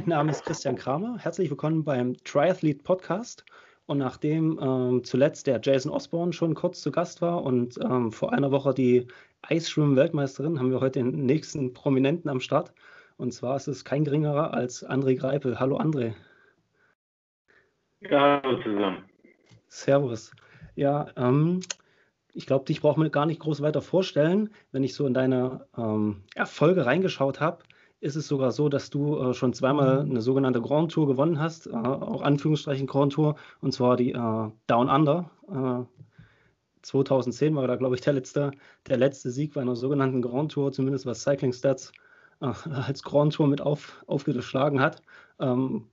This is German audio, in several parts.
Mein Name ist Christian Kramer. Herzlich willkommen beim Triathlete Podcast. Und nachdem ähm, zuletzt der Jason Osborne schon kurz zu Gast war und ähm, vor einer Woche die Eisschwimmen-Weltmeisterin, haben wir heute den nächsten Prominenten am Start. Und zwar ist es kein geringerer als André Greipel. Hallo André. Ja, hallo zusammen. Servus. Ja, ähm, ich glaube, dich braucht man gar nicht groß weiter vorstellen. Wenn ich so in deine ähm, Erfolge reingeschaut habe, ist es sogar so, dass du äh, schon zweimal mhm. eine sogenannte Grand Tour gewonnen hast, äh, auch Anführungsstrichen Grand Tour, und zwar die äh, Down Under. 2010 äh, war da, glaube ich, der letzte, der letzte Sieg bei einer sogenannten Grand Tour, zumindest was Cycling Stats äh, als Grand Tour mit auf, aufgeschlagen hat. Ähm,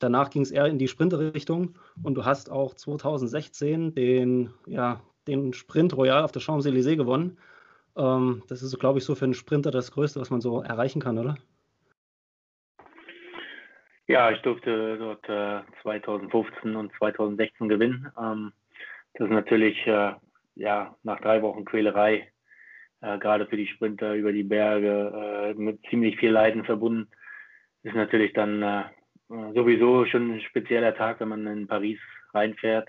danach ging es eher in die Sprinterrichtung und du hast auch 2016 den, ja, den Sprint Royal auf der Champs-Élysées gewonnen. Ähm, das ist, glaube ich, so für einen Sprinter das Größte, was man so erreichen kann, oder? Ja, ich durfte dort äh, 2015 und 2016 gewinnen. Ähm, das ist natürlich äh, ja, nach drei Wochen Quälerei, äh, gerade für die Sprinter über die Berge, äh, mit ziemlich viel Leiden verbunden. Ist natürlich dann äh, sowieso schon ein spezieller Tag, wenn man in Paris reinfährt.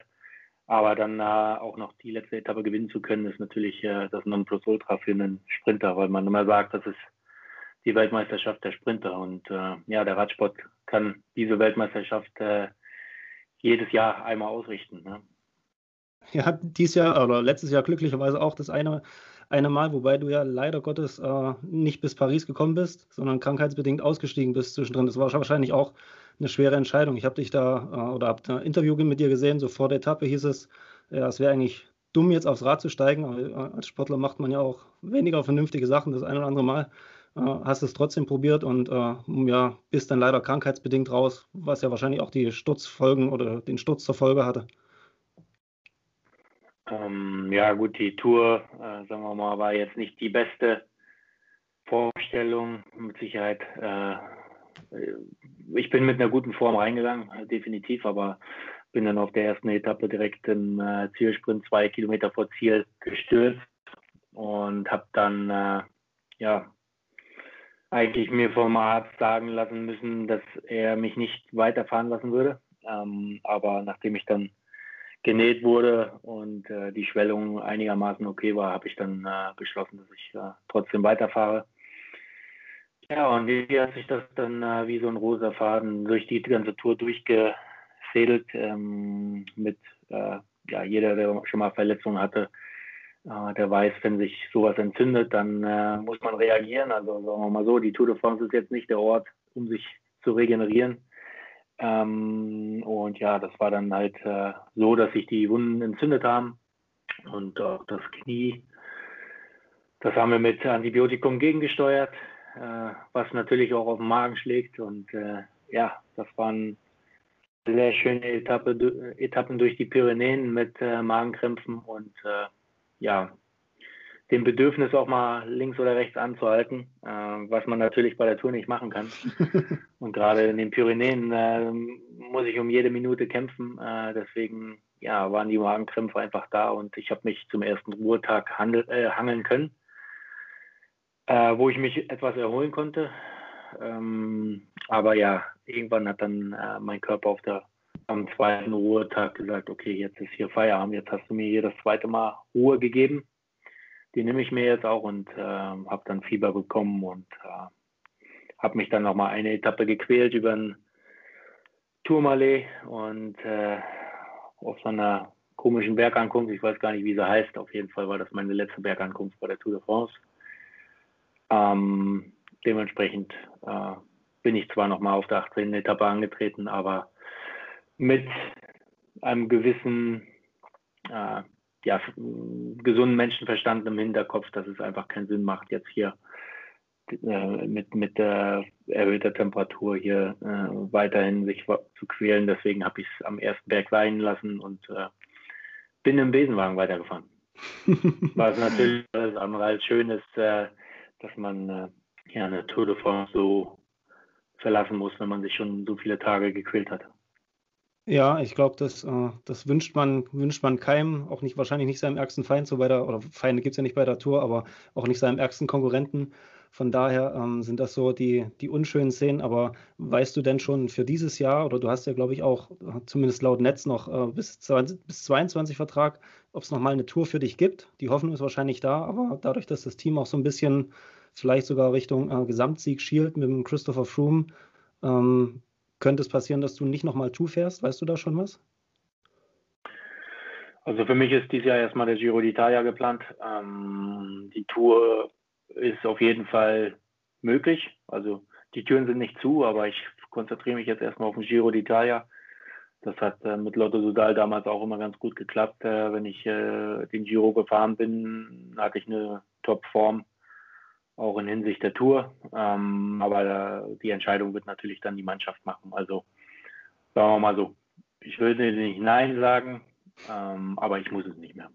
Aber dann äh, auch noch die letzte Etappe gewinnen zu können, ist natürlich äh, das Nonplusultra für einen Sprinter, weil man immer sagt, das ist die Weltmeisterschaft der Sprinter. Und äh, ja, der Radsport kann diese Weltmeisterschaft äh, jedes Jahr einmal ausrichten. Ne? Ja, dieses Jahr oder letztes Jahr glücklicherweise auch das eine, eine Mal, wobei du ja leider Gottes äh, nicht bis Paris gekommen bist, sondern krankheitsbedingt ausgestiegen bist zwischendrin. Das war wahrscheinlich auch eine schwere Entscheidung. Ich habe dich da äh, oder habe ein Interview mit dir gesehen, so vor der Etappe hieß es, ja, es wäre eigentlich dumm, jetzt aufs Rad zu steigen. Aber äh, als Sportler macht man ja auch weniger vernünftige Sachen das ein oder andere Mal. Äh, hast es trotzdem probiert und äh, ja, bist dann leider krankheitsbedingt raus, was ja wahrscheinlich auch die Sturzfolgen oder den Sturz zur Folge hatte. Ähm, ja, gut, die Tour, äh, sagen wir mal, war jetzt nicht die beste Vorstellung. Mit Sicherheit äh, ich bin mit einer guten Form reingegangen, definitiv, aber bin dann auf der ersten Etappe direkt im äh, Zielsprint zwei Kilometer vor Ziel gestürzt und habe dann äh, ja eigentlich mir vom Arzt sagen lassen müssen, dass er mich nicht weiterfahren lassen würde. Ähm, aber nachdem ich dann genäht wurde und äh, die Schwellung einigermaßen okay war, habe ich dann äh, beschlossen, dass ich äh, trotzdem weiterfahre. Ja, und wie hat sich das dann äh, wie so ein rosa Faden durch die ganze Tour durchgefädelt ähm, mit äh, ja, jeder, der schon mal Verletzungen hatte, äh, der weiß, wenn sich sowas entzündet, dann muss man reagieren. Also sagen wir mal so, die Tour de France ist jetzt nicht der Ort, um sich zu regenerieren. Ähm, und ja, das war dann halt äh, so, dass sich die Wunden entzündet haben und auch das Knie. Das haben wir mit Antibiotikum gegengesteuert äh, was natürlich auch auf den Magen schlägt. Und äh, ja, das waren sehr schöne Etappe, Etappen durch die Pyrenäen mit äh, Magenkrämpfen und äh, ja, dem Bedürfnis auch mal links oder rechts anzuhalten, äh, was man natürlich bei der Tour nicht machen kann. und gerade in den Pyrenäen äh, muss ich um jede Minute kämpfen. Äh, deswegen ja, waren die Magenkrämpfe einfach da und ich habe mich zum ersten Ruhetag handel, äh, hangeln können äh, wo ich mich etwas erholen konnte. Ähm, aber ja, irgendwann hat dann äh, mein Körper auf der, am zweiten Ruhetag gesagt, okay, jetzt ist hier Feierabend, jetzt hast du mir hier das zweite Mal Ruhe gegeben. Die nehme ich mir jetzt auch und äh, habe dann Fieber bekommen und äh, habe mich dann nochmal eine Etappe gequält über ein Tourmalet und äh, auf so einer komischen Bergankunft, ich weiß gar nicht, wie sie heißt, auf jeden Fall war das meine letzte Bergankunft bei der Tour de France. Ähm, dementsprechend äh, bin ich zwar nochmal auf der 18. Etappe angetreten, aber mit einem gewissen äh, ja, gesunden Menschenverstand im Hinterkopf, dass es einfach keinen Sinn macht, jetzt hier äh, mit, mit der erhöhter Temperatur hier äh, weiterhin sich zu quälen. Deswegen habe ich es am ersten Berg weihen lassen und äh, bin im Besenwagen weitergefahren. Was natürlich alles andere als schön ist, äh, dass man äh, ja eine Tour de France so verlassen muss, wenn man sich schon so viele Tage gequält hat. Ja, ich glaube, das, äh, das wünscht man, wünscht man keinem, auch nicht wahrscheinlich nicht seinem ärgsten Feind, so bei der, oder Feinde gibt es ja nicht bei der Tour, aber auch nicht seinem ärgsten Konkurrenten. Von daher ähm, sind das so die, die unschönen Szenen. Aber weißt du denn schon für dieses Jahr, oder du hast ja, glaube ich, auch zumindest laut Netz noch äh, bis, 20, bis 22 Vertrag, ob es nochmal eine Tour für dich gibt? Die Hoffnung ist wahrscheinlich da, aber dadurch, dass das Team auch so ein bisschen vielleicht sogar Richtung äh, Gesamtsieg schielt mit dem Christopher Froome, ähm, könnte es passieren, dass du nicht nochmal Tour fährst? Weißt du da schon was? Also für mich ist dieses Jahr erstmal der Giro d'Italia geplant. Ähm, die Tour ist auf jeden Fall möglich. Also die Türen sind nicht zu, aber ich konzentriere mich jetzt erstmal auf den Giro d'Italia. Das hat äh, mit Lotto Sudal damals auch immer ganz gut geklappt. Äh, wenn ich äh, den Giro gefahren bin, hatte ich eine Top-Form, auch in Hinsicht der Tour. Ähm, aber die Entscheidung wird natürlich dann die Mannschaft machen. Also sagen wir mal so, ich würde nicht Nein sagen, ähm, aber ich muss es nicht mehr.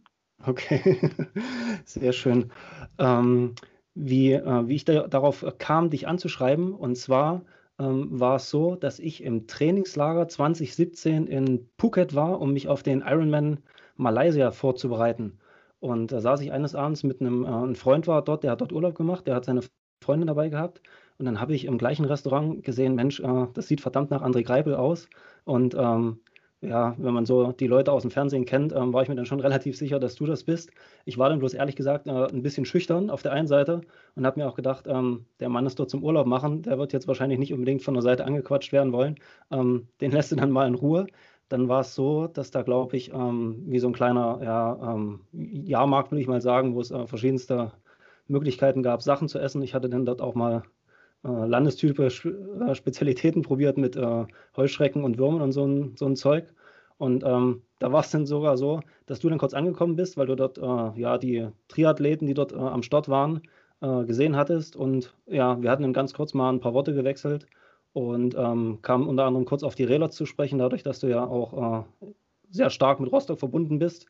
Okay, sehr schön. Ähm, wie, äh, wie ich da, darauf kam, dich anzuschreiben. Und zwar ähm, war es so, dass ich im Trainingslager 2017 in Phuket war, um mich auf den Ironman Malaysia vorzubereiten. Und da saß ich eines Abends mit einem, äh, ein Freund war dort, der hat dort Urlaub gemacht, der hat seine Freundin dabei gehabt. Und dann habe ich im gleichen Restaurant gesehen, Mensch, äh, das sieht verdammt nach André Greipel aus. Und ähm, ja, wenn man so die Leute aus dem Fernsehen kennt, ähm, war ich mir dann schon relativ sicher, dass du das bist. Ich war dann bloß ehrlich gesagt äh, ein bisschen schüchtern auf der einen Seite und habe mir auch gedacht, ähm, der Mann ist dort zum Urlaub machen, der wird jetzt wahrscheinlich nicht unbedingt von der Seite angequatscht werden wollen. Ähm, den lässt du dann mal in Ruhe. Dann war es so, dass da, glaube ich, ähm, wie so ein kleiner ja, ähm, Jahrmarkt, würde ich mal sagen, wo es äh, verschiedenste Möglichkeiten gab, Sachen zu essen. Ich hatte dann dort auch mal äh, landestypische äh, Spezialitäten probiert mit äh, Heuschrecken und Würmern und so ein, so ein Zeug. Und ähm, da war es dann sogar so, dass du dann kurz angekommen bist, weil du dort äh, ja die Triathleten, die dort äh, am Start waren, äh, gesehen hattest. Und ja, wir hatten dann ganz kurz mal ein paar Worte gewechselt und ähm, kamen unter anderem kurz auf die Räder zu sprechen, dadurch, dass du ja auch sehr stark mit Rostock verbunden bist.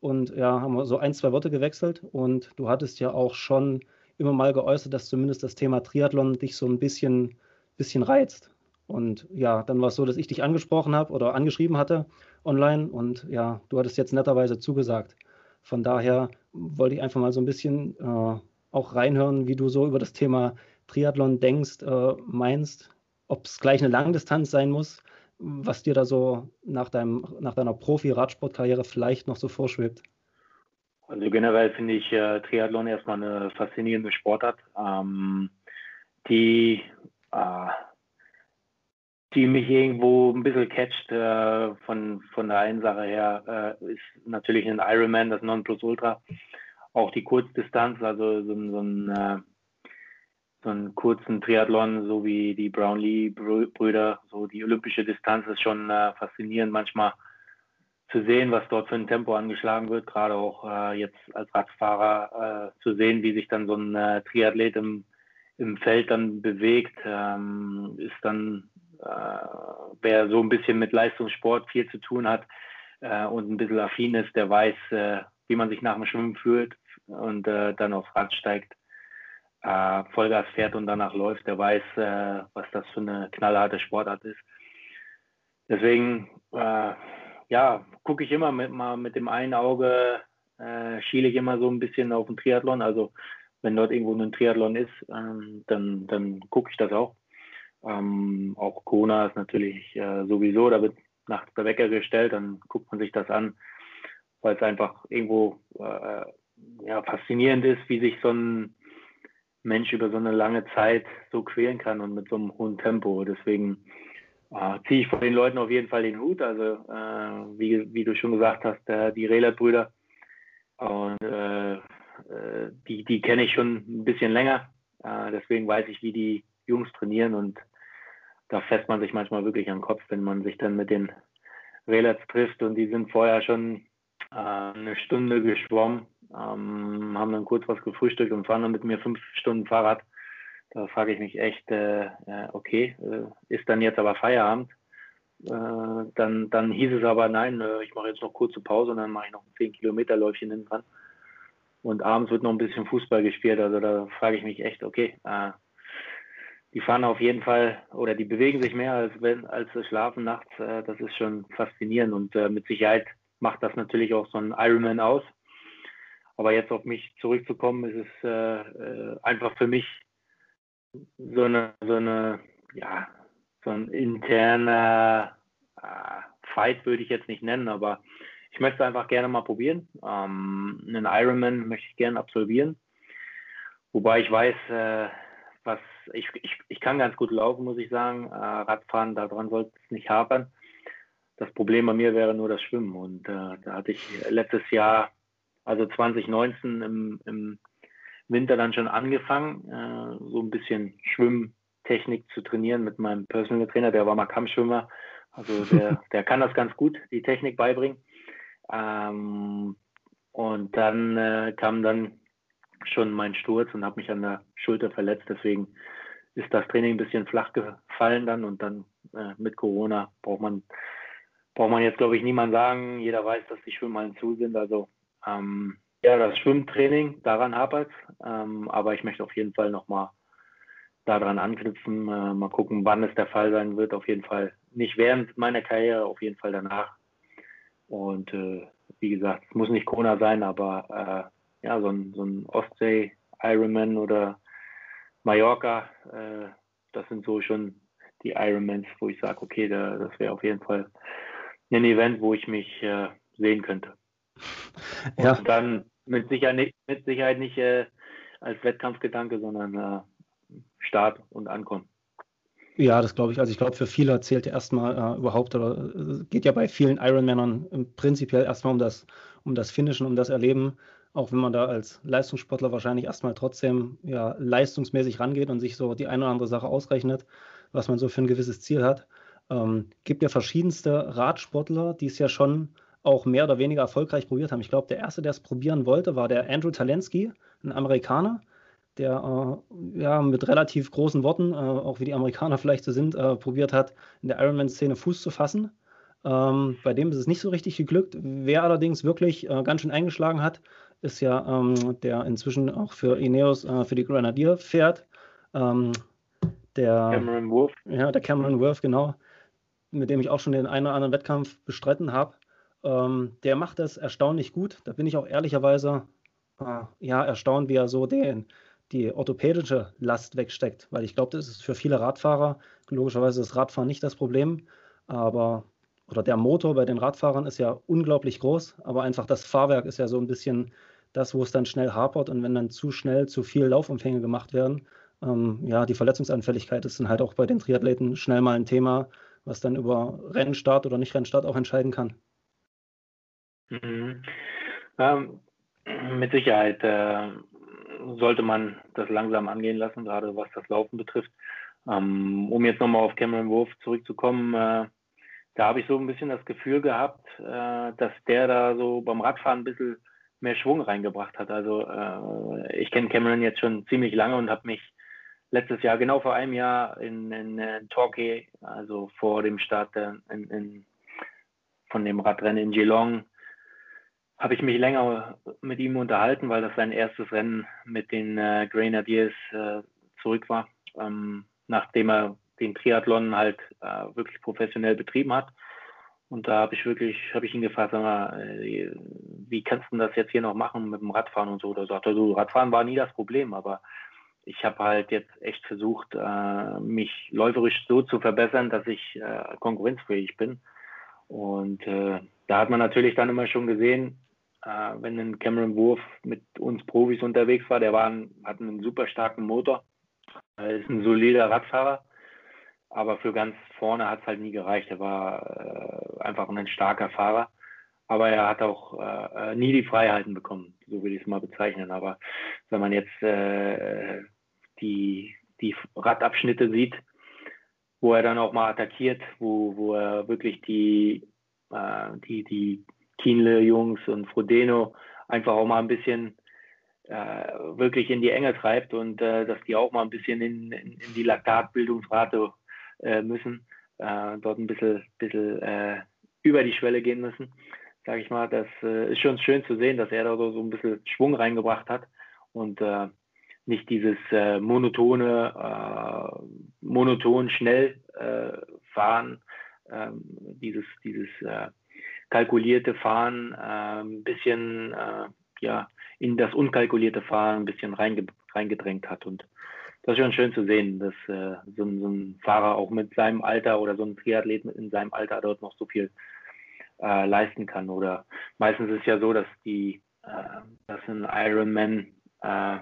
Und ja, haben wir so ein, zwei Worte gewechselt. Und du hattest ja auch schon immer mal geäußert, dass zumindest das Thema Triathlon dich so ein bisschen, bisschen reizt. Und ja, dann war es so, dass ich dich angesprochen habe oder angeschrieben hatte online und ja, du hattest jetzt netterweise zugesagt. Von daher wollte ich einfach mal so ein bisschen äh, auch reinhören, wie du so über das Thema Triathlon denkst, äh, meinst, ob es gleich eine Langdistanz sein muss, was dir da so nach, deinem, nach deiner Profi-Radsportkarriere vielleicht noch so vorschwebt. Also generell finde ich äh, Triathlon erstmal eine faszinierende Sportart, ähm, die, äh, die mich irgendwo ein bisschen catcht äh, von, von der einen Sache her, äh, ist natürlich ein Ironman, das Nonplusultra. Auch die Kurzdistanz, also so, so ein äh, so einen kurzen Triathlon, so wie die Brownlee-Brüder, so die olympische Distanz ist schon äh, faszinierend manchmal zu sehen, was dort für ein Tempo angeschlagen wird, gerade auch äh, jetzt als Radfahrer äh, zu sehen, wie sich dann so ein äh, Triathlet im, im Feld dann bewegt, ähm, ist dann, äh, wer so ein bisschen mit Leistungssport viel zu tun hat äh, und ein bisschen affin ist, der weiß, äh, wie man sich nach dem Schwimmen fühlt und dann aufs Rad steigt. Vollgas fährt und danach läuft, der weiß, was das für eine knallharte Sportart ist. Deswegen ja, gucke ich immer mit, mal mit dem einen Auge, äh, schiele ich immer so ein bisschen auf den Triathlon. Also wenn dort irgendwo ein Triathlon ist, ähm, dann, dann gucke ich das auch. Ähm, auch Kona ist natürlich äh, sowieso, da wird nachts der Wecker gestellt, dann guckt man sich das an, weil es einfach irgendwo äh, ja, faszinierend ist, wie sich so ein Mensch über so eine lange Zeit so quälen kann und mit so einem hohen Tempo. Deswegen äh, ziehe ich von den Leuten auf jeden Fall den Hut. Also äh, wie, wie du schon gesagt hast, äh, die Rehler-Brüder, äh, äh, die, die kenne ich schon ein bisschen länger. Äh, deswegen weiß ich, wie die Jungs trainieren und da fässt man sich manchmal wirklich am Kopf, wenn man sich dann mit den Relats trifft und die sind vorher schon eine Stunde geschwommen, ähm, haben dann kurz was gefrühstückt und fahren dann mit mir fünf Stunden Fahrrad da frage ich mich echt, äh, okay, äh, ist dann jetzt aber Feierabend? Äh, dann, dann hieß es aber, nein, äh, ich mache jetzt noch kurze Pause und dann mache ich noch ein 10 Kilometer Läufchen hinten dran. Und abends wird noch ein bisschen Fußball gespielt. Also da frage ich mich echt, okay, äh, die fahren auf jeden Fall oder die bewegen sich mehr als wenn als Schlafen nachts. Äh, das ist schon faszinierend und mit Sicherheit macht das natürlich auch so ein Ironman aus. Aber jetzt auf mich zurückzukommen, ist es einfach für mich so eine, so eine, ja, so ein interner äh, Fight würde ich jetzt nicht nennen, aber ich möchte einfach gerne mal probieren. Ähm, einen Ironman möchte ich gerne absolvieren. Wobei ich weiß, äh, was ich, ich, ich kann ganz gut laufen, muss ich sagen. Äh, Radfahren, daran sollte es nicht hapern. Das Problem bei mir wäre nur das Schwimmen. Und äh, da hatte ich letztes Jahr, also 2019 im, im Winter dann schon angefangen, äh, so ein bisschen Schwimmtechnik zu trainieren mit meinem Personal Trainer. Der war mal Kampfschwimmer. Also der, der kann das ganz gut, die Technik beibringen. Ähm, und dann äh, kam dann schon mein Sturz und habe mich an der Schulter verletzt. Deswegen ist das Training ein bisschen flach gefallen dann und dann äh, mit Corona braucht man braucht man jetzt glaube ich niemand sagen. Jeder weiß, dass die Schwimmhallen zu sind. Also ähm, ja, das Schwimmtraining, daran hapert ähm, aber ich möchte auf jeden Fall nochmal daran anknüpfen, äh, mal gucken, wann es der Fall sein wird. Auf jeden Fall nicht während meiner Karriere, auf jeden Fall danach. Und äh, wie gesagt, es muss nicht Corona sein, aber äh, ja, so ein, so ein Ostsee Ironman oder Mallorca, äh, das sind so schon die Ironmans, wo ich sage, okay, da, das wäre auf jeden Fall ein Event, wo ich mich äh, sehen könnte. Ja. Und dann mit Sicherheit nicht, mit Sicherheit nicht äh, als Wettkampfgedanke, sondern äh, Start und Ankommen. Ja, das glaube ich. Also ich glaube, für viele zählt ja erstmal äh, überhaupt, oder äh, geht ja bei vielen Ironmännern prinzipiell erstmal um das, um das Finishen, um das Erleben, auch wenn man da als Leistungssportler wahrscheinlich erstmal trotzdem ja, leistungsmäßig rangeht und sich so die eine oder andere Sache ausrechnet, was man so für ein gewisses Ziel hat. Ähm, gibt ja verschiedenste Radsportler, die es ja schon auch mehr oder weniger erfolgreich probiert haben. Ich glaube, der erste, der es probieren wollte, war der Andrew Talensky, ein Amerikaner der äh, ja mit relativ großen Worten, äh, auch wie die Amerikaner vielleicht so sind, äh, probiert hat, in der Ironman-Szene Fuß zu fassen. Ähm, bei dem ist es nicht so richtig geglückt. Wer allerdings wirklich äh, ganz schön eingeschlagen hat, ist ja ähm, der inzwischen auch für Ineos, äh, für die Grenadier fährt. Ähm, der Cameron Wolf. Ja, der Cameron Wolf, genau. Mit dem ich auch schon den einen oder anderen Wettkampf bestritten habe. Ähm, der macht das erstaunlich gut. Da bin ich auch ehrlicherweise äh, ja, erstaunt, wie er so den, die orthopädische Last wegsteckt, weil ich glaube, das ist für viele Radfahrer logischerweise das Radfahren nicht das Problem, aber oder der Motor bei den Radfahrern ist ja unglaublich groß, aber einfach das Fahrwerk ist ja so ein bisschen das, wo es dann schnell hapert und wenn dann zu schnell zu viel Laufumfänge gemacht werden, ähm, ja, die Verletzungsanfälligkeit ist dann halt auch bei den Triathleten schnell mal ein Thema, was dann über Rennstart oder nicht Rennstart auch entscheiden kann. Mhm. Ähm, mit Sicherheit. Äh, sollte man das langsam angehen lassen, gerade was das Laufen betrifft. Ähm, um jetzt nochmal auf Cameron Wolf zurückzukommen, äh, da habe ich so ein bisschen das Gefühl gehabt, äh, dass der da so beim Radfahren ein bisschen mehr Schwung reingebracht hat. Also äh, ich kenne Cameron jetzt schon ziemlich lange und habe mich letztes Jahr, genau vor einem Jahr in, in, in Torquay, also vor dem Start in, in, von dem Radrennen in Geelong, habe ich mich länger mit ihm unterhalten, weil das sein erstes Rennen mit den äh, Grenadiers äh, zurück war, ähm, nachdem er den Triathlon halt äh, wirklich professionell betrieben hat. Und da habe ich wirklich, habe ich ihn gefragt, mal, äh, wie kannst du das jetzt hier noch machen mit dem Radfahren und so? Da sagte er so, Radfahren war nie das Problem, aber ich habe halt jetzt echt versucht, äh, mich läuferisch so zu verbessern, dass ich äh, konkurrenzfähig bin. Und da hat man natürlich dann immer schon gesehen, äh, wenn ein Cameron Wurf mit uns Profis unterwegs war, der war ein, hat einen super starken Motor, er ist ein solider Radfahrer, aber für ganz vorne hat es halt nie gereicht. Er war äh, einfach ein starker Fahrer, aber er hat auch äh, nie die Freiheiten bekommen, so will ich es mal bezeichnen. Aber wenn man jetzt äh, die, die Radabschnitte sieht, wo er dann auch mal attackiert, wo, wo er wirklich die, äh, die, die Kienle-Jungs und Frodeno einfach auch mal ein bisschen äh, wirklich in die Enge treibt und äh, dass die auch mal ein bisschen in, in, in die Laktatbildungsrate äh, müssen, äh, dort ein bisschen, bisschen äh, über die Schwelle gehen müssen, sage ich mal. Das äh, ist schon schön zu sehen, dass er da so, ein bisschen Schwung reingebracht hat und nicht dieses monotone, monoton schnell fahren, ähm, dieses, dieses kalkulierte Fahren äh, ein bisschen äh, ja, in das unkalkulierte Fahren ein bisschen reinge reingedrängt hat. Und das ist schon schön zu sehen, dass äh, so, ein, so, ein, Fahrer auch mit seinem Alter oder so ein Triathlet in seinem Alter dort noch so viel äh, leisten kann. Oder meistens ist es ja so, dass die, äh, dass ein Ironman äh,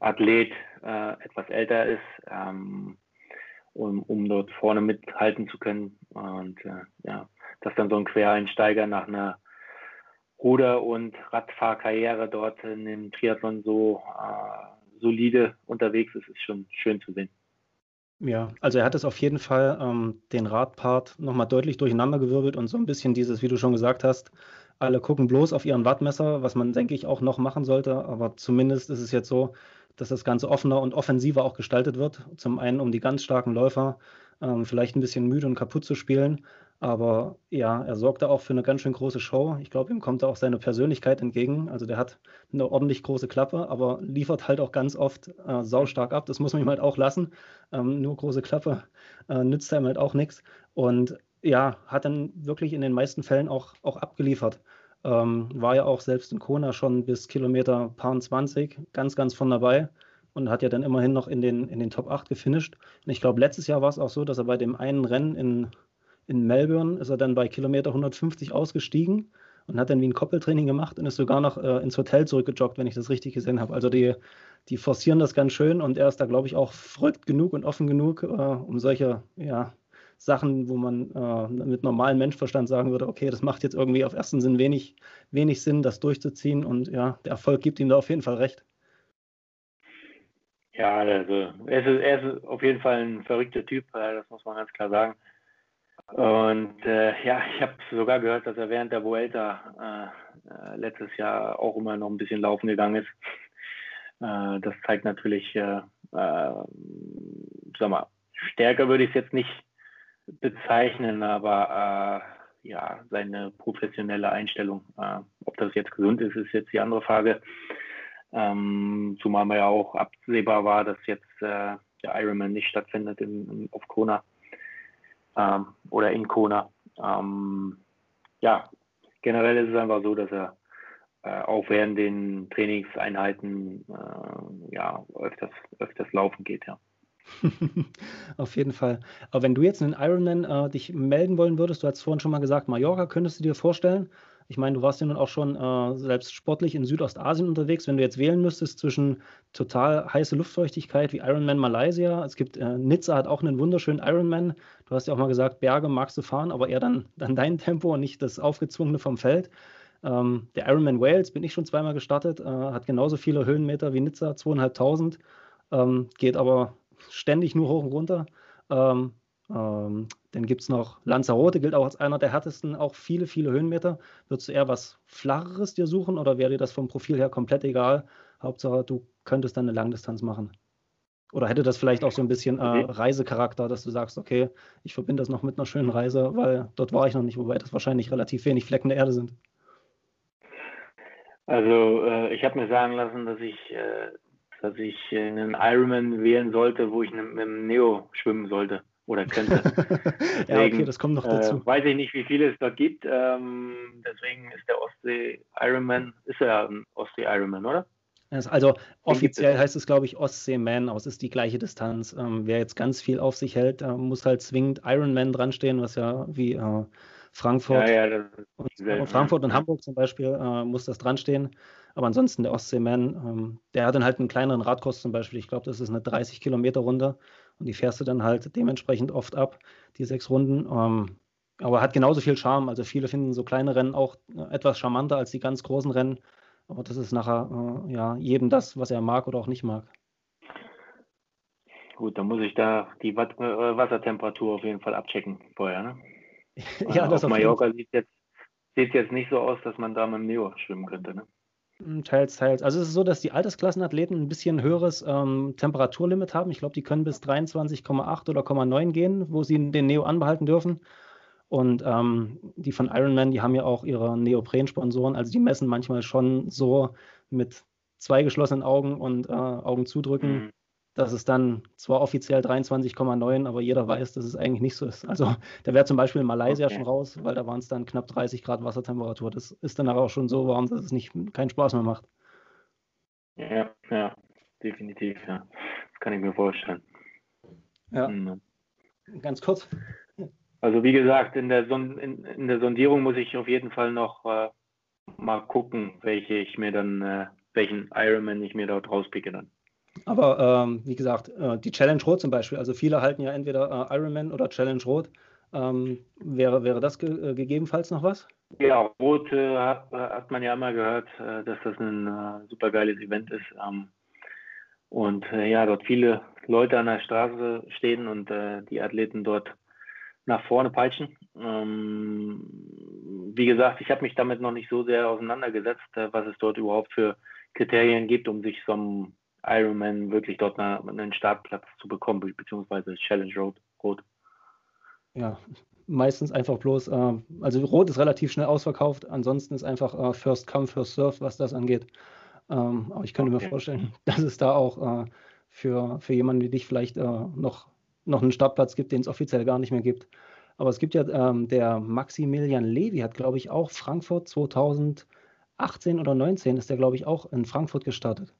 Athlet etwas älter ist, ähm, um, um dort vorne mithalten zu können. Und äh, ja, dass dann so ein Quereinsteiger nach einer Ruder- und Radfahrkarriere dort in dem Triathlon so äh, solide unterwegs ist, ist schon schön zu sehen. Ja, also er hat es auf jeden Fall ähm, den Radpart nochmal deutlich durcheinandergewirbelt und so ein bisschen dieses, wie du schon gesagt hast, alle gucken bloß auf ihren Wattmesser, was man, denke ich, auch noch machen sollte. Aber zumindest ist es jetzt so, dass das Ganze offener und offensiver auch gestaltet wird. Zum einen, um die ganz starken Läufer ähm, vielleicht ein bisschen müde und kaputt zu spielen. Aber ja, er sorgt da auch für eine ganz schön große Show. Ich glaube, ihm kommt da auch seine Persönlichkeit entgegen. Also der hat eine ordentlich große Klappe, aber liefert halt auch ganz oft äh, saustark ab. Das muss man ihm halt auch lassen. Ähm, nur große Klappe äh, nützt einem halt auch nichts. Und ja, hat dann wirklich in den meisten Fällen auch, auch abgeliefert. Ähm, war ja auch selbst in Kona schon bis Kilometer paar 20 ganz, ganz von dabei und hat ja dann immerhin noch in den, in den Top 8 gefinisht. Und ich glaube, letztes Jahr war es auch so, dass er bei dem einen Rennen in in Melbourne ist er dann bei Kilometer 150 ausgestiegen und hat dann wie ein Koppeltraining gemacht und ist sogar noch äh, ins Hotel zurückgejoggt, wenn ich das richtig gesehen habe. Also die, die forcieren das ganz schön und er ist da, glaube ich, auch verrückt genug und offen genug, äh, um solche ja, Sachen, wo man äh, mit normalem Menschverstand sagen würde, okay, das macht jetzt irgendwie auf ersten Sinn wenig, wenig Sinn, das durchzuziehen und ja, der Erfolg gibt ihm da auf jeden Fall recht. Ja, also er ist, er ist auf jeden Fall ein verrückter Typ, äh, das muss man ganz klar sagen. Und äh, ja, ich habe sogar gehört, dass er während der Vuelta äh, äh, letztes Jahr auch immer noch ein bisschen laufen gegangen ist. Äh, das zeigt natürlich, äh, äh, sag mal, stärker würde ich es jetzt nicht bezeichnen, aber ja, seine professionelle Einstellung. ob das jetzt gesund ist, ist jetzt die andere Frage. Ähm, zumal man ja auch absehbar war, dass jetzt der Ironman nicht stattfindet in, in, auf Kona ähm, oder in Kona. Ähm, ja, generell ist es einfach so, dass er äh, auch während den Trainingseinheiten äh, ja, öfters, öfters laufen geht, ja. Auf jeden Fall. Aber wenn du jetzt einen Ironman äh, dich melden wollen würdest, du hast vorhin schon mal gesagt, Mallorca, könntest du dir vorstellen? Ich meine, du warst ja nun auch schon äh, selbst sportlich in Südostasien unterwegs. Wenn du jetzt wählen müsstest zwischen total heiße Luftfeuchtigkeit wie Ironman Malaysia, es gibt, äh, Nizza hat auch einen wunderschönen Ironman. Du hast ja auch mal gesagt, Berge magst du fahren, aber eher dann, dann dein Tempo und nicht das aufgezwungene vom Feld. Ähm, der Ironman Wales bin ich schon zweimal gestartet, äh, hat genauso viele Höhenmeter wie Nizza, zweieinhalbtausend, ähm, geht aber ständig nur hoch und runter. Ähm, ähm, dann gibt es noch Lanzarote, gilt auch als einer der härtesten, auch viele, viele Höhenmeter. Würdest du eher was Flacheres dir suchen oder wäre dir das vom Profil her komplett egal? Hauptsache, du könntest dann eine Langdistanz machen. Oder hätte das vielleicht auch so ein bisschen äh, Reisecharakter, dass du sagst, okay, ich verbinde das noch mit einer schönen Reise, weil dort war ich noch nicht, wobei das wahrscheinlich relativ wenig Flecken der Erde sind. Also äh, ich habe mir sagen lassen, dass ich, äh, dass ich einen Ironman wählen sollte, wo ich mit einem Neo schwimmen sollte oder könnte. deswegen, ja, okay, das kommt noch dazu. Äh, weiß ich nicht, wie viele es dort gibt. Ähm, deswegen ist der Ostsee Ironman, ist er ein Ostsee Ironman, oder? Also offiziell heißt es, glaube ich, Ostsee-Man, aber es ist die gleiche Distanz. Ähm, wer jetzt ganz viel auf sich hält, äh, muss halt zwingend Ironman dran stehen, was ja wie äh, Frankfurt, ja, ja, und, und, Frankfurt und Hamburg zum Beispiel äh, muss das dran stehen. Aber ansonsten der Ostsee-Man, ähm, der hat dann halt einen kleineren Radkurs zum Beispiel. Ich glaube, das ist eine 30 Kilometer Runde und die fährst du dann halt dementsprechend oft ab, die sechs Runden. Ähm, aber hat genauso viel Charme. Also viele finden so kleine Rennen auch äh, etwas charmanter als die ganz großen Rennen. Aber das ist nachher äh, ja jedem das, was er mag oder auch nicht mag. Gut, dann muss ich da die Watt äh, Wassertemperatur auf jeden Fall abchecken vorher. Ne? ja, das auf Mallorca sieht jetzt, sieht jetzt nicht so aus, dass man da mit dem Neo schwimmen könnte. Ne? Teils, teils. Also es ist so, dass die Altersklassenathleten ein bisschen höheres ähm, Temperaturlimit haben. Ich glaube, die können bis 23,8 oder 0,9 gehen, wo sie den Neo anbehalten dürfen. Und ähm, die von Ironman, die haben ja auch ihre Neopren-Sponsoren. Also die messen manchmal schon so mit zwei geschlossenen Augen und äh, Augen zudrücken, mhm dass es dann zwar offiziell 23,9, aber jeder weiß, dass es eigentlich nicht so ist. Also da wäre zum Beispiel in Malaysia okay. schon raus, weil da waren es dann knapp 30 Grad Wassertemperatur. Das ist dann auch schon so warm, dass es nicht keinen Spaß mehr macht. Ja, ja, definitiv, ja. Das kann ich mir vorstellen. Ja. Mhm. Ganz kurz. Also wie gesagt, in der, Son in, in, der Sondierung muss ich auf jeden Fall noch äh, mal gucken, welche ich mir dann, äh, welchen Ironman ich mir dort rauspicke dann. Aber ähm, wie gesagt, äh, die Challenge Rot zum Beispiel, also viele halten ja entweder äh, Ironman oder Challenge Rot. Ähm, wäre, wäre das ge äh, gegebenenfalls noch was? Ja, Rot äh, hat, hat, man ja immer gehört, äh, dass das ein äh, super geiles Event ist. Ähm, und ja, dort viele Leute an der Straße stehen und die Athleten dort nach vorne peitschen. Ähm, wie gesagt, ich habe mich damit noch nicht so sehr auseinandergesetzt, was es dort überhaupt für Kriterien gibt, um sich so einem Ironman wirklich dort einen Startplatz zu bekommen, beziehungsweise Challenge Road. Rot ja, meistens einfach bloß, äh, also Rot ist relativ schnell ausverkauft, ansonsten ist einfach äh, First Come, First Serve, was das angeht. Ähm, aber ich könnte okay. mir vorstellen, dass es da auch äh, für, für jemanden wie dich vielleicht äh, noch, noch einen Startplatz gibt, den es offiziell gar nicht mehr gibt. Aber es gibt ja, ähm, der Maximilian Levy hat, glaube ich, auch Frankfurt 2018 oder 19 ist der, glaube ich, auch in Frankfurt gestartet.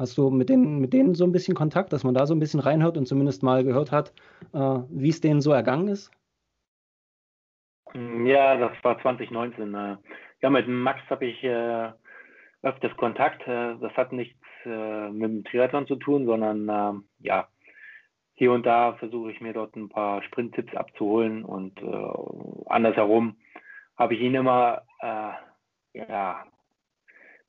Hast du mit denen, mit denen so ein bisschen Kontakt, dass man da so ein bisschen reinhört und zumindest mal gehört hat, äh, wie es denen so ergangen ist? Mm, ja, das war 2019. Äh. Ja, mit Max habe ich äh, öfters Kontakt. Äh, das hat nichts äh, mit dem Triathlon zu tun, sondern äh, ja, hier und da versuche ich mir dort ein paar Sprinttipps abzuholen und äh, andersherum habe ich ihn immer ja,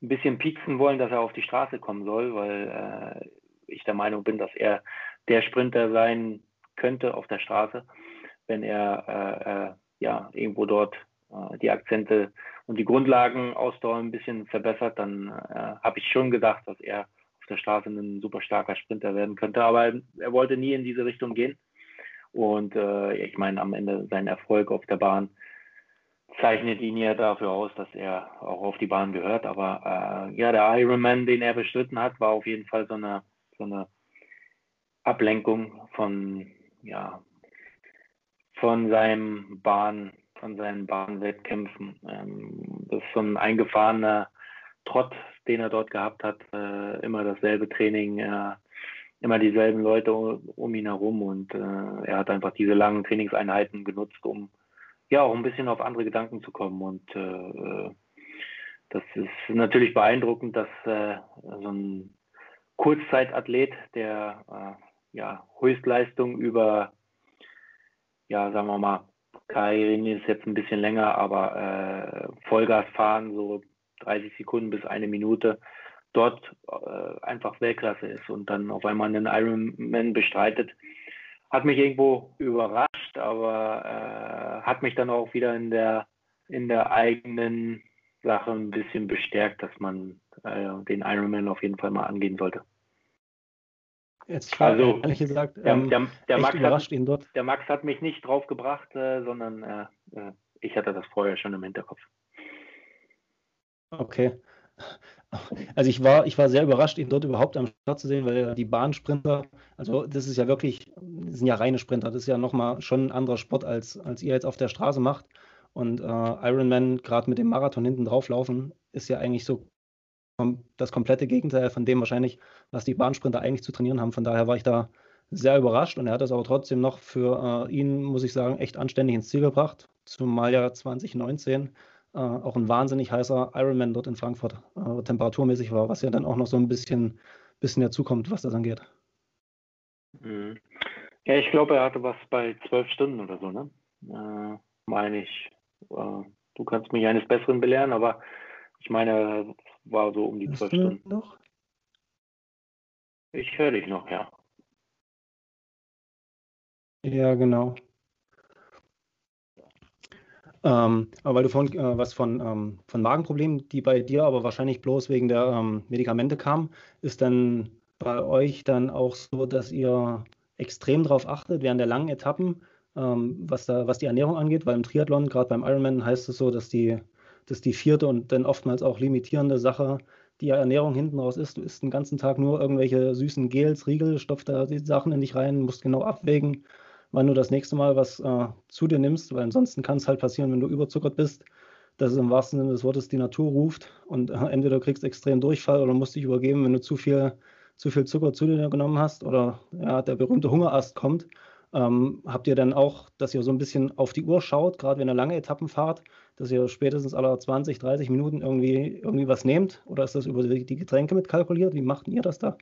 ein bisschen pieksen wollen, dass er auf die Straße kommen soll, weil äh, ich der Meinung bin, dass er der Sprinter sein könnte auf der Straße, wenn er äh, äh, ja irgendwo dort äh, die Akzente und die Grundlagenausdauer ein bisschen verbessert, dann äh, habe ich schon gedacht, dass er auf der Straße ein super starker Sprinter werden könnte. Aber er wollte nie in diese Richtung gehen. Und äh, ich meine, am Ende sein Erfolg auf der Bahn zeichnet ihn ja dafür aus, dass er auch auf die Bahn gehört. Aber äh, ja, der Ironman, den er bestritten hat, war auf jeden Fall so eine, so eine Ablenkung von, ja, von seinem Bahn, von seinen Bahnwettkämpfen. Ähm, das ist so ein eingefahrener Trott, den er dort gehabt hat. Äh, immer dasselbe Training, äh, immer dieselben Leute um ihn herum und äh, er hat einfach diese langen Trainingseinheiten genutzt, um ja auch ein bisschen auf andere Gedanken zu kommen. Und äh, das ist natürlich beeindruckend, dass äh, so ein Kurzzeit-Athlet, der äh, ja, Höchstleistung über, ja, sagen wir mal, Kairin ist jetzt ein bisschen länger, aber äh, Vollgas fahren, so 30 Sekunden bis eine Minute, dort äh, einfach Weltklasse ist und dann auf einmal einen Ironman bestreitet, hat mich irgendwo überrascht, aber äh, hat mich dann auch wieder in der, in der eigenen Sache ein bisschen bestärkt, dass man äh, den Ironman auf jeden Fall mal angehen sollte. Jetzt war also, ehrlich gesagt, der, ähm, der, der, Max hat, ihn dort. der Max hat mich nicht drauf gebracht, äh, sondern äh, äh, ich hatte das vorher schon im Hinterkopf. Okay. Also ich war, ich war sehr überrascht, ihn dort überhaupt am Start zu sehen, weil die Bahnsprinter, also das ist ja wirklich, das sind ja reine Sprinter, das ist ja nochmal schon ein anderer Sport, als, als ihr jetzt auf der Straße macht. Und äh, Ironman, gerade mit dem Marathon hinten drauf laufen, ist ja eigentlich so das komplette Gegenteil von dem wahrscheinlich, was die Bahnsprinter eigentlich zu trainieren haben. Von daher war ich da sehr überrascht und er hat das aber trotzdem noch für äh, ihn, muss ich sagen, echt anständig ins Ziel gebracht. Zumal ja 2019 äh, auch ein wahnsinnig heißer Ironman dort in Frankfurt äh, temperaturmäßig war, was ja dann auch noch so ein bisschen, bisschen dazukommt, was das angeht. Mhm. Ja, ich glaube, er hatte was bei zwölf Stunden oder so, ne? Äh, meine ich. Äh, du kannst mich eines Besseren belehren, aber ich meine, war so um die zwölf Stunden. Noch? Ich höre dich noch, ja. Ja, genau. Ähm, aber weil du vorhin äh, was von, ähm, von Magenproblemen, die bei dir aber wahrscheinlich bloß wegen der ähm, Medikamente kamen, ist dann bei euch dann auch so, dass ihr extrem darauf achtet während der langen Etappen, ähm, was, da, was die Ernährung angeht, weil im Triathlon, gerade beim Ironman, heißt es so, dass die, dass die vierte und dann oftmals auch limitierende Sache die Ernährung hinten raus ist. Du isst den ganzen Tag nur irgendwelche süßen Gels, Riegel, stopft da die Sachen in dich rein, musst genau abwägen, wann du das nächste Mal was äh, zu dir nimmst, weil ansonsten kann es halt passieren, wenn du überzuckert bist, dass es im wahrsten Sinne des Wortes die Natur ruft und äh, entweder du kriegst extrem Durchfall oder musst dich übergeben, wenn du zu viel, zu viel Zucker zu dir genommen hast oder ja, der berühmte Hungerast kommt, ähm, habt ihr dann auch, dass ihr so ein bisschen auf die Uhr schaut, gerade wenn ihr lange Etappen fahrt, dass ihr spätestens alle 20, 30 Minuten irgendwie, irgendwie was nehmt? Oder ist das über die Getränke mitkalkuliert? Wie macht ihr das da?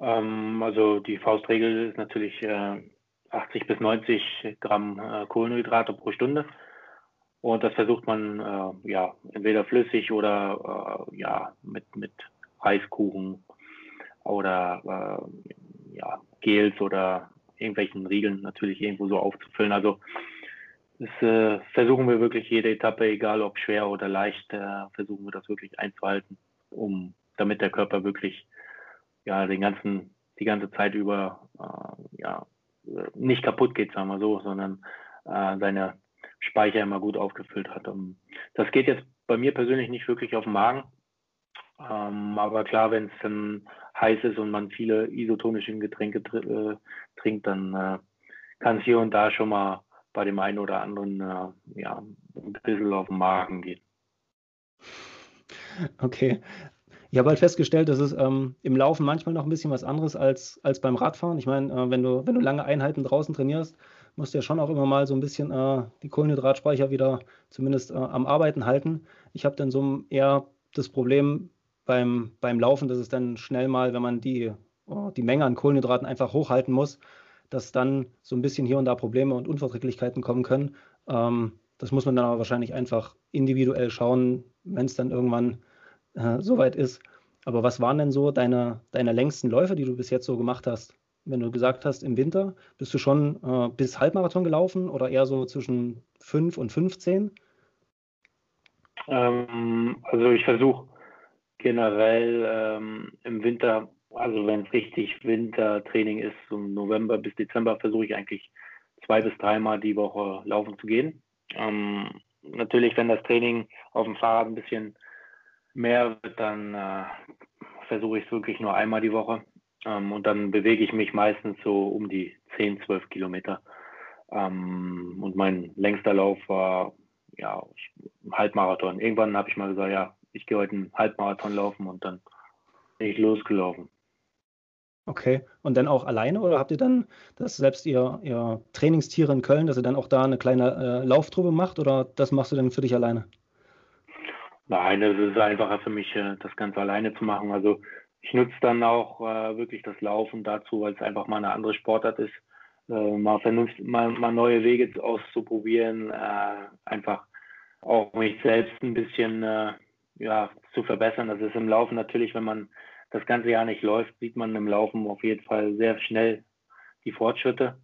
Ähm, also die Faustregel ist natürlich äh, 80 bis 90 Gramm äh, Kohlenhydrate pro Stunde. Und das versucht man äh, ja entweder flüssig oder äh, ja mit, mit Reiskuchen oder äh, ja, Gels oder irgendwelchen Riegeln natürlich irgendwo so aufzufüllen. Also das äh, versuchen wir wirklich jede Etappe, egal ob schwer oder leicht, äh, versuchen wir das wirklich einzuhalten, um damit der Körper wirklich ja den ganzen die ganze Zeit über äh, ja nicht kaputt geht, sagen wir so, sondern äh, seine Speicher immer gut aufgefüllt hat. Und das geht jetzt bei mir persönlich nicht wirklich auf den Magen. Ähm, aber klar, wenn es dann heiß ist und man viele isotonische Getränke tr äh, trinkt, dann äh, kann es hier und da schon mal bei dem einen oder anderen äh, ja, ein bisschen auf den Magen gehen. Okay. Ich habe halt festgestellt, dass es ähm, im Laufen manchmal noch ein bisschen was anderes als, als beim Radfahren. Ich meine, äh, wenn, du, wenn du lange Einheiten draußen trainierst, musst du ja schon auch immer mal so ein bisschen äh, die Kohlenhydratspeicher wieder zumindest äh, am Arbeiten halten. Ich habe dann so eher das Problem, beim, beim Laufen, dass es dann schnell mal, wenn man die, oh, die Menge an Kohlenhydraten einfach hochhalten muss, dass dann so ein bisschen hier und da Probleme und Unverträglichkeiten kommen können. Ähm, das muss man dann aber wahrscheinlich einfach individuell schauen, wenn es dann irgendwann äh, soweit ist. Aber was waren denn so deine, deine längsten Läufe, die du bis jetzt so gemacht hast? Wenn du gesagt hast, im Winter, bist du schon äh, bis Halbmarathon gelaufen oder eher so zwischen 5 und 15? Ähm, also ich versuche generell ähm, im Winter, also wenn es richtig Wintertraining ist, so November bis Dezember, versuche ich eigentlich zwei bis dreimal die Woche laufen zu gehen. Ähm, natürlich, wenn das Training auf dem Fahrrad ein bisschen mehr wird, dann äh, versuche ich es wirklich nur einmal die Woche. Ähm, und dann bewege ich mich meistens so um die 10, 12 Kilometer. Ähm, und mein längster Lauf war ja Halbmarathon. Irgendwann habe ich mal gesagt, ja, ich gehe heute einen Halbmarathon laufen und dann bin ich losgelaufen. Okay, und dann auch alleine oder habt ihr dann das selbst ihr, ihr Trainingstiere in Köln, dass ihr dann auch da eine kleine äh, Lauftruppe macht oder das machst du dann für dich alleine? Nein, es ist einfacher für mich, äh, das Ganze alleine zu machen. Also ich nutze dann auch äh, wirklich das Laufen dazu, weil es einfach mal eine andere Sportart ist, äh, mal, mal, mal, neue Wege auszuprobieren, äh, einfach auch mich selbst ein bisschen ja, zu verbessern. Das ist im Laufen natürlich, wenn man das ganze Jahr nicht läuft, sieht man im Laufen auf jeden Fall sehr schnell die Fortschritte.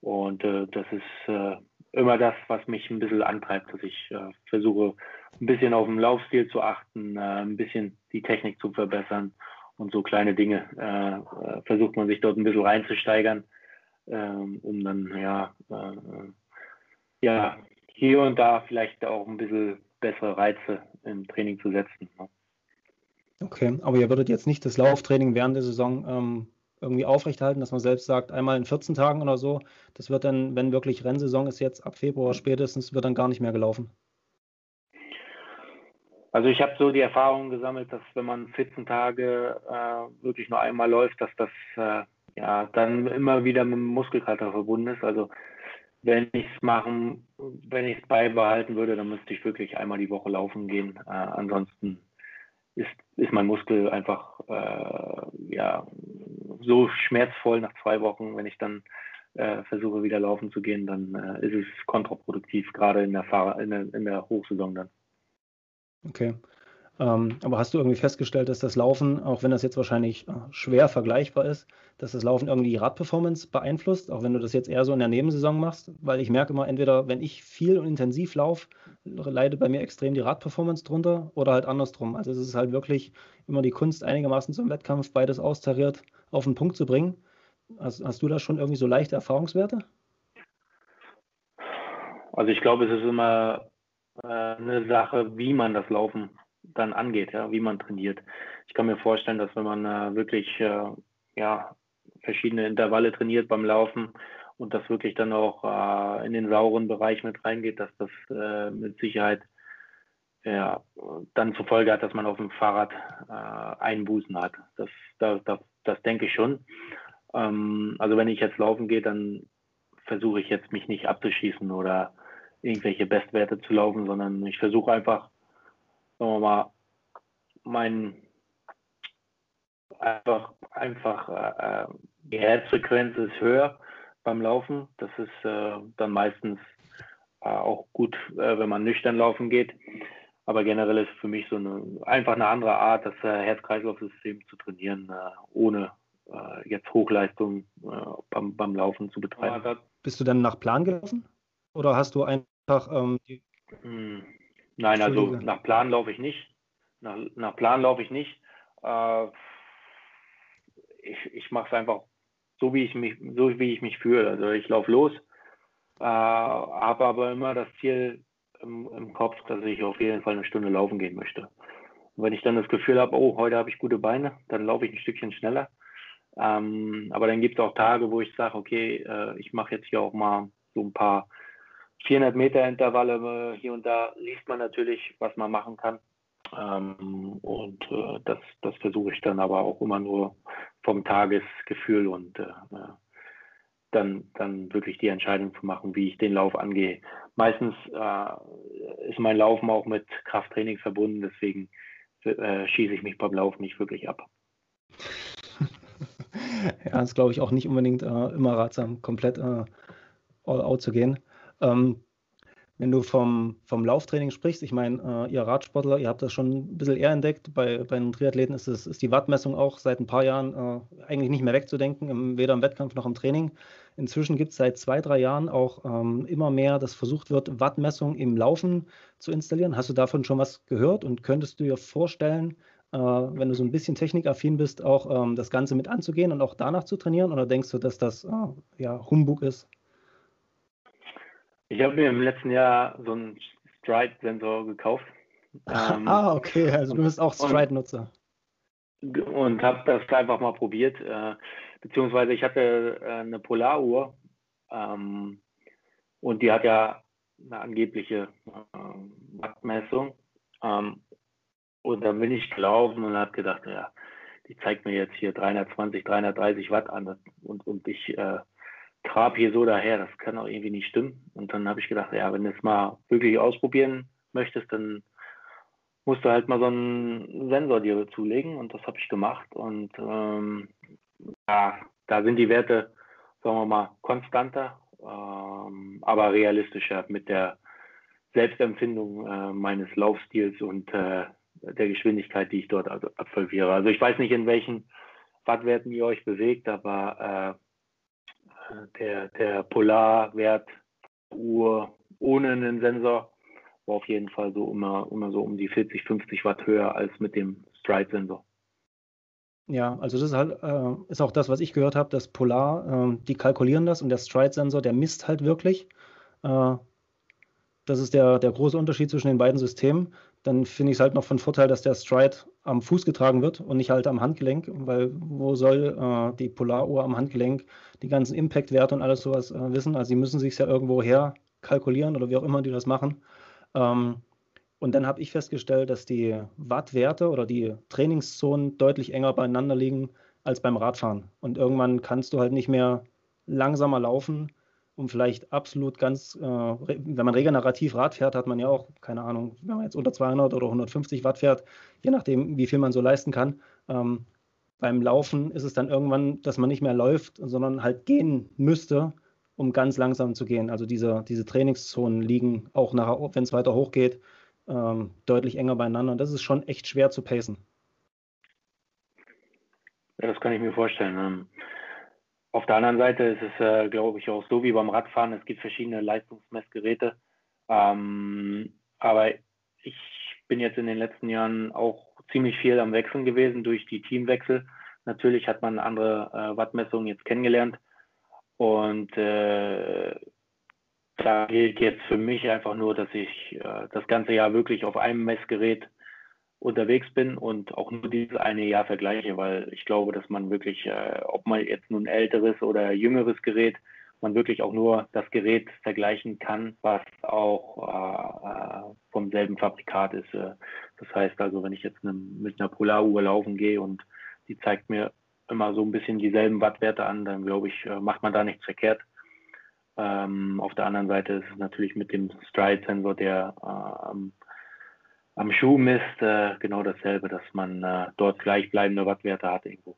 Und das ist immer das, was mich ein bisschen antreibt, dass ich versuche, ein bisschen auf den Laufstil zu achten, äh, ein bisschen die Technik zu verbessern und so kleine Dinge äh, äh, versucht man sich dort ein bisschen reinzusteigern, ähm, um dann ja, ja hier und da vielleicht auch ein bisschen bessere Reize im Training zu setzen. Ne? Okay, aber ihr würdet jetzt nicht das Lauftraining während der Saison ähm, irgendwie aufrechterhalten, dass man selbst sagt, einmal in 14 Tagen oder so, das wird dann, wenn wirklich Rennsaison ist, jetzt ab Februar spätestens, wird dann gar nicht mehr gelaufen. Also ich habe so die Erfahrung gesammelt, dass wenn man 14 Tage äh, wirklich nur einmal läuft, dass das äh, ja dann immer wieder mit dem Muskelkater verbunden ist. Also wenn ich es machen, wenn ich es beibehalten würde, dann müsste ich wirklich einmal die Woche laufen gehen. Äh, ansonsten ist, ist mein Muskel einfach äh, ja, so schmerzvoll nach zwei Wochen, wenn ich dann äh, versuche wieder laufen zu gehen, dann äh, ist es kontraproduktiv, gerade in der, Fahr in der, in der Hochsaison dann. Okay. Ähm, aber hast du irgendwie festgestellt, dass das Laufen, auch wenn das jetzt wahrscheinlich äh, schwer vergleichbar ist, dass das Laufen irgendwie die Radperformance beeinflusst, auch wenn du das jetzt eher so in der Nebensaison machst? Weil ich merke immer, entweder wenn ich viel und intensiv laufe, leidet bei mir extrem die Radperformance drunter oder halt andersrum. Also es ist halt wirklich immer die Kunst, einigermaßen zum Wettkampf beides austariert auf den Punkt zu bringen. Hast, hast du da schon irgendwie so leichte Erfahrungswerte? Also ich glaube, es ist immer äh, eine Sache, wie man das Laufen dann angeht, ja, wie man trainiert. Ich kann mir vorstellen, dass wenn man äh, wirklich äh, ja, verschiedene Intervalle trainiert beim Laufen und das wirklich dann auch äh, in den sauren Bereich mit reingeht, dass das äh, mit Sicherheit ja, dann zur Folge hat, dass man auf dem Fahrrad Einbußen hat. Das, das, das, das denke ich schon. Ähm, also wenn ich jetzt laufen gehe, dann versuche ich jetzt mich nicht abzuschießen oder irgendwelche Bestwerte zu laufen, sondern ich versuche einfach, sagen wir mal, mein einfach einfach äh, äh, die Herzfrequenz ist höher beim Laufen. Das ist äh, dann meistens äh, auch gut, äh, wenn man nüchtern laufen geht. Aber generell ist für mich so eine einfach eine andere Art, das äh, Herz-Kreislauf-System zu trainieren, ohne jetzt Hochleistung beim, beim Laufen zu betreiben. Bist du dann nach Plan gelaufen? Oder hast du einfach ähm, hm. Nein, also nach Plan laufe ich nicht. Nach, nach Plan laufe ich nicht. Äh, ich ich mache es einfach so, wie ich mich, so wie ich mich fühle. Also ich laufe los, äh, habe aber immer das Ziel im, im, Kopf, dass ich auf jeden Fall eine Stunde laufen gehen möchte. Und wenn ich dann das Gefühl habe, oh, heute habe ich gute Beine, dann laufe ich ein Stückchen schneller. Ähm, aber dann gibt es auch Tage, wo ich sage, okay, äh, ich mache jetzt hier auch mal so ein paar 400 Meter Intervalle äh, hier und da liest man natürlich, was man machen kann. Ähm, und äh, das, das versuche ich dann aber auch immer nur vom Tagesgefühl und äh, dann, dann wirklich die Entscheidung zu machen, wie ich den Lauf angehe. Meistens äh, ist mein Laufen auch mit Krafttraining verbunden, deswegen äh, schieße ich mich beim Laufen nicht wirklich ab. ja, ist glaube ich auch nicht unbedingt äh, immer ratsam, komplett all out zu gehen. Ähm, wenn du vom, vom Lauftraining sprichst, ich meine, äh, ihr Radsportler, ihr habt das schon ein bisschen eher entdeckt. Bei, bei einem Triathleten ist, es, ist die Wattmessung auch seit ein paar Jahren äh, eigentlich nicht mehr wegzudenken, im, weder im Wettkampf noch im Training. Inzwischen gibt es seit zwei, drei Jahren auch ähm, immer mehr, dass versucht wird, Wattmessung im Laufen zu installieren. Hast du davon schon was gehört und könntest du dir vorstellen, äh, wenn du so ein bisschen technikaffin bist, auch ähm, das Ganze mit anzugehen und auch danach zu trainieren? Oder denkst du, dass das äh, ja, Humbug ist? Ich habe mir im letzten Jahr so einen Stride-Sensor gekauft. Ähm, ah, okay, also du bist auch Stride-Nutzer. Und, und habe das einfach mal probiert. Äh, beziehungsweise ich hatte äh, eine Polaruhr ähm, und die hat ja eine angebliche äh, Wattmessung. Ähm, und dann bin ich gelaufen und habe gedacht, ja, die zeigt mir jetzt hier 320, 330 Watt an. Und, und ich äh, grab hier so daher, das kann auch irgendwie nicht stimmen. Und dann habe ich gedacht, ja, wenn du es mal wirklich ausprobieren möchtest, dann musst du halt mal so einen Sensor dir zulegen und das habe ich gemacht. Und ähm, ja, da sind die Werte, sagen wir mal, konstanter, ähm, aber realistischer mit der Selbstempfindung äh, meines Laufstils und äh, der Geschwindigkeit, die ich dort absolviere. Also ich weiß nicht, in welchen Wattwerten ihr euch bewegt, aber äh, der, der Polarwert Uhr ohne einen Sensor war auf jeden Fall so immer, immer so um die 40, 50 Watt höher als mit dem Stride-Sensor. Ja, also das ist halt äh, ist auch das, was ich gehört habe, dass Polar, äh, die kalkulieren das und der Stride-Sensor, der misst halt wirklich. Äh, das ist der, der große Unterschied zwischen den beiden Systemen. Dann finde ich es halt noch von Vorteil, dass der Stride am Fuß getragen wird und nicht halt am Handgelenk, weil wo soll äh, die Polaruhr am Handgelenk die ganzen Impact-Werte und alles sowas äh, wissen? Also sie müssen sich ja irgendwo her kalkulieren oder wie auch immer die das machen. Ähm, und dann habe ich festgestellt, dass die Wattwerte oder die Trainingszonen deutlich enger beieinander liegen als beim Radfahren. Und irgendwann kannst du halt nicht mehr langsamer laufen, um vielleicht absolut ganz, äh, wenn man regenerativ Rad fährt, hat man ja auch, keine Ahnung, wenn man jetzt unter 200 oder 150 Watt fährt, je nachdem, wie viel man so leisten kann. Ähm, beim Laufen ist es dann irgendwann, dass man nicht mehr läuft, sondern halt gehen müsste, um ganz langsam zu gehen. Also diese, diese Trainingszonen liegen auch nachher, wenn es weiter hochgeht, ähm, deutlich enger beieinander. Und das ist schon echt schwer zu pacen. Ja, das kann ich mir vorstellen. Auf der anderen Seite ist es, äh, glaube ich, auch so wie beim Radfahren. Es gibt verschiedene Leistungsmessgeräte. Ähm, aber ich bin jetzt in den letzten Jahren auch ziemlich viel am Wechseln gewesen durch die Teamwechsel. Natürlich hat man andere äh, Wattmessungen jetzt kennengelernt. Und äh, da gilt jetzt für mich einfach nur, dass ich äh, das ganze Jahr wirklich auf einem Messgerät unterwegs bin und auch nur dieses eine Jahr vergleiche, weil ich glaube, dass man wirklich, äh, ob man jetzt nun älteres oder jüngeres Gerät man wirklich auch nur das Gerät vergleichen kann, was auch äh, vom selben Fabrikat ist. Das heißt also, wenn ich jetzt eine, mit einer Polaruhr laufen gehe und die zeigt mir immer so ein bisschen dieselben Wattwerte an, dann glaube ich, macht man da nichts verkehrt. Ähm, auf der anderen Seite ist es natürlich mit dem Stride-Sensor, der ähm, am Schuh misst, äh, genau dasselbe, dass man äh, dort gleichbleibende Wattwerte hat irgendwo.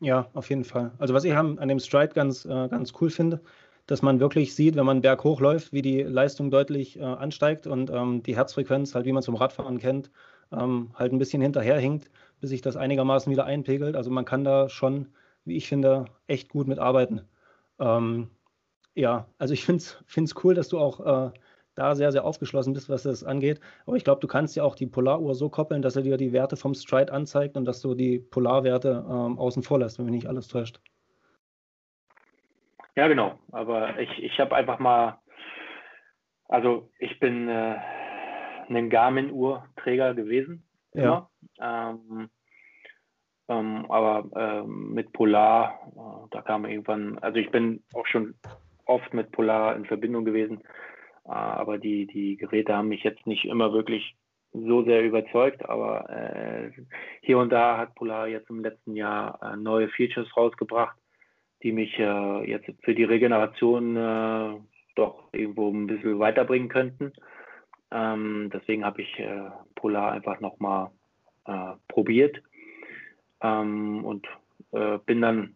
Ja, auf jeden Fall. Also was ich an dem Stride ganz, äh, ganz cool finde, dass man wirklich sieht, wenn man berghoch läuft, wie die Leistung deutlich äh, ansteigt und ähm, die Herzfrequenz, halt wie man zum Radfahren kennt, ähm, halt ein bisschen hinterherhinkt, bis sich das einigermaßen wieder einpegelt. Also man kann da schon, wie ich finde, echt gut mitarbeiten. Ähm, ja, also ich finde es cool, dass du auch äh, da sehr, sehr aufgeschlossen bist, was das angeht. Aber ich glaube, du kannst ja auch die Polaruhr so koppeln, dass er dir die Werte vom Stride anzeigt und dass du die Polarwerte ähm, außen vor lässt, wenn mich nicht alles täuscht. Ja, genau. Aber ich, ich habe einfach mal, also ich bin äh, ein Garmin-Uhrträger gewesen. Ja. Ähm, ähm, aber ähm, mit Polar, äh, da kam irgendwann, also ich bin auch schon oft mit Polar in Verbindung gewesen. Äh, aber die, die Geräte haben mich jetzt nicht immer wirklich so sehr überzeugt, aber äh, hier und da hat Polar jetzt im letzten Jahr äh, neue Features rausgebracht, die mich äh, jetzt für die Regeneration äh, doch irgendwo ein bisschen weiterbringen könnten. Ähm, deswegen habe ich äh, Polar einfach nochmal äh, probiert ähm, und bin dann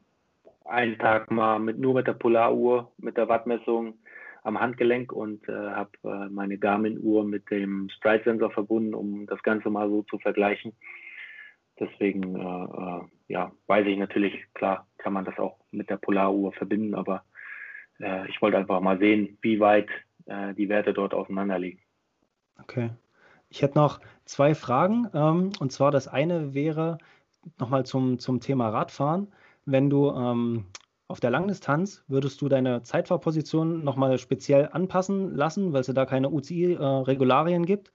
einen Tag mal mit, nur mit der Polaruhr, mit der Wattmessung am Handgelenk und äh, habe äh, meine Garmin-Uhr mit dem Stride-Sensor verbunden, um das Ganze mal so zu vergleichen. Deswegen, äh, äh, ja, weiß ich natürlich, klar, kann man das auch mit der Polaruhr verbinden, aber äh, ich wollte einfach mal sehen, wie weit äh, die Werte dort auseinander liegen. Okay. Ich hätte noch zwei Fragen. Ähm, und zwar das eine wäre nochmal zum, zum Thema Radfahren. Wenn du ähm, auf der Langdistanz würdest du deine Zeitfahrposition nochmal speziell anpassen lassen, weil es ja da keine UCI-Regularien äh, gibt?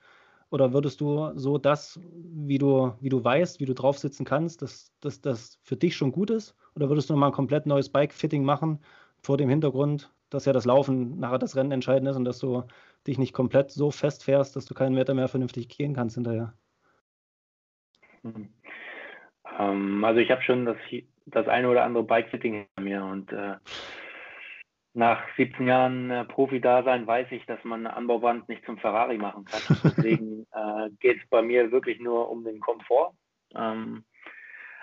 Oder würdest du so das, wie du, wie du weißt, wie du drauf sitzen kannst, dass das für dich schon gut ist? Oder würdest du nochmal ein komplett neues Bike-Fitting machen vor dem Hintergrund, dass ja das Laufen nachher das Rennen entscheidend ist und dass du dich nicht komplett so festfährst, dass du keinen Meter mehr vernünftig gehen kannst hinterher? Mhm. Ähm, also ich habe schon das das eine oder andere Bike-Fitting hinter mir und äh, nach 17 Jahren äh, Profi-Dasein weiß ich, dass man eine Anbauband nicht zum Ferrari machen kann. Deswegen äh, geht es bei mir wirklich nur um den Komfort. Ähm,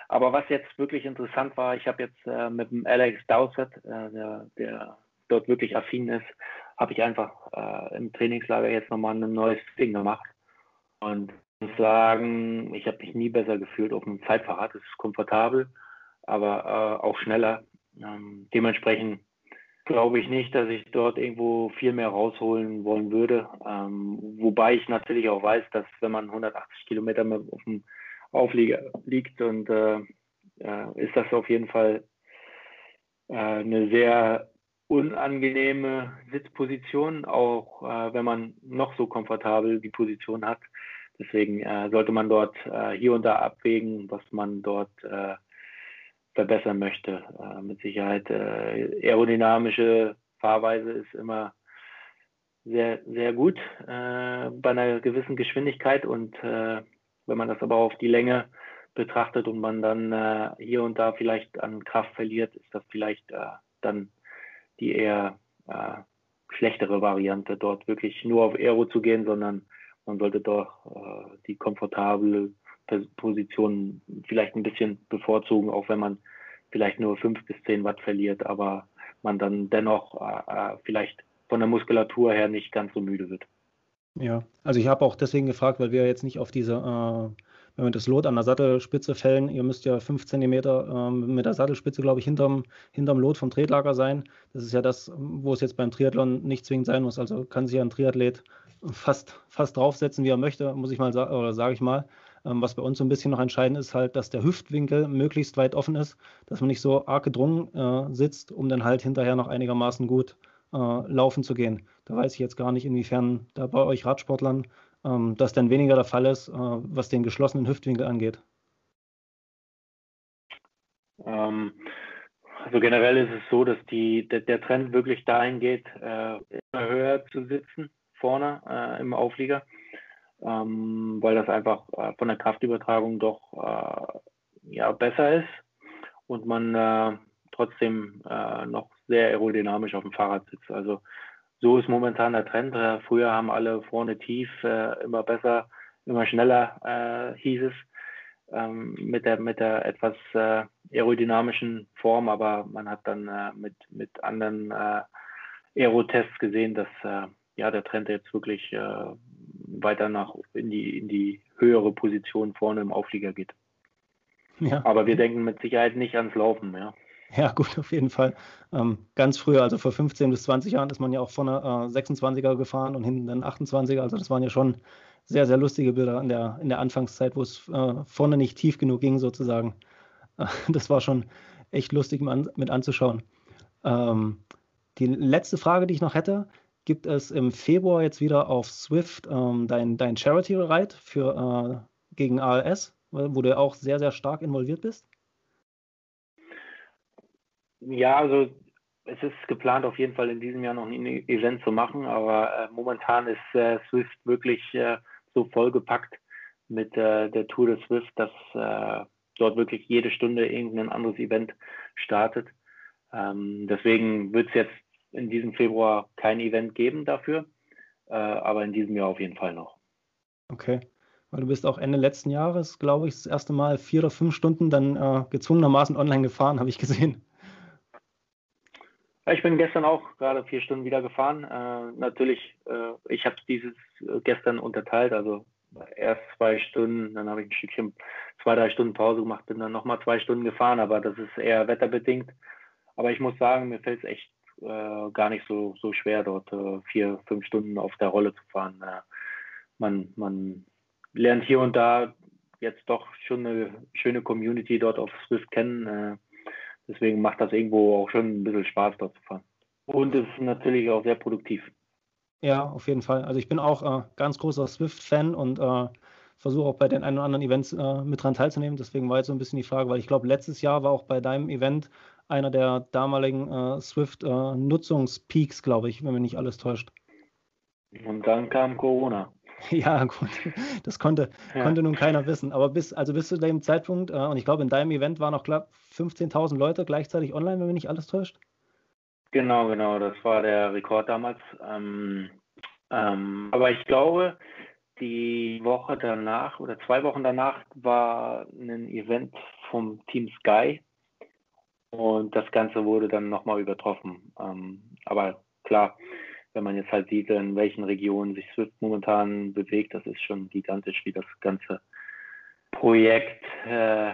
aber was jetzt wirklich interessant war, ich habe jetzt äh, mit dem Alex Dowsett, äh, der, der, dort wirklich affin ist, habe ich einfach äh, im Trainingslager jetzt nochmal ein neues Ding gemacht. Und ich muss sagen, ich habe mich nie besser gefühlt auf einem Zeitfahrrad. Es ist komfortabel aber äh, auch schneller. Ähm, dementsprechend glaube ich nicht, dass ich dort irgendwo viel mehr rausholen wollen würde. Ähm, wobei ich natürlich auch weiß, dass wenn man 180 Kilometer auf dem Auflieger liegt und äh, äh, ist das auf jeden Fall äh, eine sehr unangenehme Sitzposition, auch äh, wenn man noch so komfortabel die Position hat. Deswegen äh, sollte man dort äh, hier und da abwägen, was man dort verbessern möchte. Äh, mit Sicherheit äh, aerodynamische Fahrweise ist immer sehr, sehr gut äh, bei einer gewissen Geschwindigkeit und äh, wenn man das aber auf die Länge betrachtet und man dann äh, hier und da vielleicht an Kraft verliert, ist das vielleicht äh, dann die eher schlechtere Variante, dort wirklich nur auf Aero zu gehen, sondern man sollte doch die komfortable Positionen vielleicht ein bisschen bevorzugen, auch wenn man vielleicht nur fünf bis zehn Watt verliert, aber man dann dennoch äh, äh, vielleicht von der Muskulatur her nicht ganz so müde wird. Ja, also ich habe auch deswegen gefragt, weil wir jetzt nicht auf diese, äh, wenn wir das Lot an der Sattelspitze fällen, ihr müsst ja fünf Zentimeter äh, mit der Sattelspitze, glaube ich, hinterm, hinterm Lot vom Tretlager sein. Das ist ja das, wo es jetzt beim Triathlon nicht zwingend sein muss. Also kann sich ein Triathlet fast, fast draufsetzen, wie er möchte, muss ich mal sagen, oder sage ich mal. Ähm, was bei uns so ein bisschen noch entscheidend ist, halt, dass der Hüftwinkel möglichst weit offen ist, dass man nicht so arg gedrungen äh, sitzt, um dann halt hinterher noch einigermaßen gut äh, laufen zu gehen. Da weiß ich jetzt gar nicht, inwiefern da bei euch Radsportlern ähm, das dann weniger der Fall ist, äh, was den geschlossenen Hüftwinkel angeht. Ähm, Also generell ist es so, dass die, der, der Trend wirklich dahin geht, äh, immer höher zu sitzen vorne äh, im Auflieger, ähm, weil das einfach äh, von der Kraftübertragung doch äh, ja, besser ist und man äh, trotzdem äh, noch sehr aerodynamisch auf dem Fahrrad sitzt. Also so ist momentan der Trend. früher haben alle vorne tief, immer besser, immer schneller, hieß es ähm, mit, der, mit der etwas äh, aerodynamischen Form, aber man hat dann äh, mit, mit anderen äh, Aerotests gesehen, dass äh, ja, der Trend jetzt wirklich äh, weiter nach in die, in die höhere Position vorne im Auflieger geht. Ja. Aber wir denken mit Sicherheit nicht ans Laufen, ja. Ja, gut, auf jeden Fall. Ähm, ganz früher, also vor 15 bis 20 Jahren, ist man ja auch vorne äh, 26er gefahren und hinten dann 28er. Also das waren ja schon sehr, sehr lustige Bilder in der, in der Anfangszeit, wo es äh, vorne nicht tief genug ging, sozusagen. Äh, das war schon echt lustig mit anzuschauen. Ähm, die letzte Frage, die ich noch hätte, gibt es im Februar jetzt wieder auf Swift ähm, dein, dein Charity-Ride für äh, gegen ALS, wo du auch sehr, sehr stark involviert bist? Ja, also es ist geplant, auf jeden Fall in diesem Jahr noch ein Event zu machen, aber äh, momentan ist äh, Swift wirklich äh, so vollgepackt mit äh, der Tour de Swift, dass äh, dort wirklich jede Stunde irgendein anderes Event startet. Ähm, deswegen wird es jetzt in diesem Februar kein Event geben dafür, äh, aber in diesem Jahr auf jeden Fall noch. Okay. Weil du bist auch Ende letzten Jahres, glaube ich, das erste Mal vier oder fünf Stunden dann äh, gezwungenermaßen online gefahren, habe ich gesehen. Ich bin gestern auch gerade vier Stunden wieder gefahren. Äh, natürlich, äh, ich habe dieses äh, gestern unterteilt, also erst zwei Stunden, dann habe ich ein Stückchen zwei, drei Stunden Pause gemacht, bin dann nochmal zwei Stunden gefahren, aber das ist eher wetterbedingt. Aber ich muss sagen, mir fällt es echt äh, gar nicht so, so schwer, dort äh, vier, fünf Stunden auf der Rolle zu fahren. Äh, man, man lernt hier und da jetzt doch schon eine schöne Community dort auf Swift kennen Deswegen macht das irgendwo auch schon ein bisschen Spaß, dort zu fahren. Und es ist natürlich auch sehr produktiv. Ja, auf jeden Fall. Also ich bin auch äh, ganz großer Swift-Fan und äh, versuche auch bei den ein oder anderen Events äh, mit dran teilzunehmen. Deswegen war jetzt so ein bisschen die Frage, weil ich glaube, letztes Jahr war auch bei deinem Event einer der damaligen äh, Swift-Nutzungspeaks, glaube ich, wenn mich nicht alles täuscht. Und dann kam Corona. Ja, gut, das konnte, ja. konnte nun keiner wissen. Aber bis, also bis zu dem Zeitpunkt, äh, und ich glaube, in deinem Event waren noch knapp 15.000 Leute gleichzeitig online, wenn mich nicht alles täuscht. Genau, genau, das war der Rekord damals. Ähm, ähm, aber ich glaube, die Woche danach oder zwei Wochen danach war ein Event vom Team Sky und das Ganze wurde dann nochmal übertroffen. Ähm, aber klar, wenn man jetzt halt sieht, in welchen Regionen sich Swift momentan bewegt, das ist schon gigantisch, wie das ganze Projekt äh,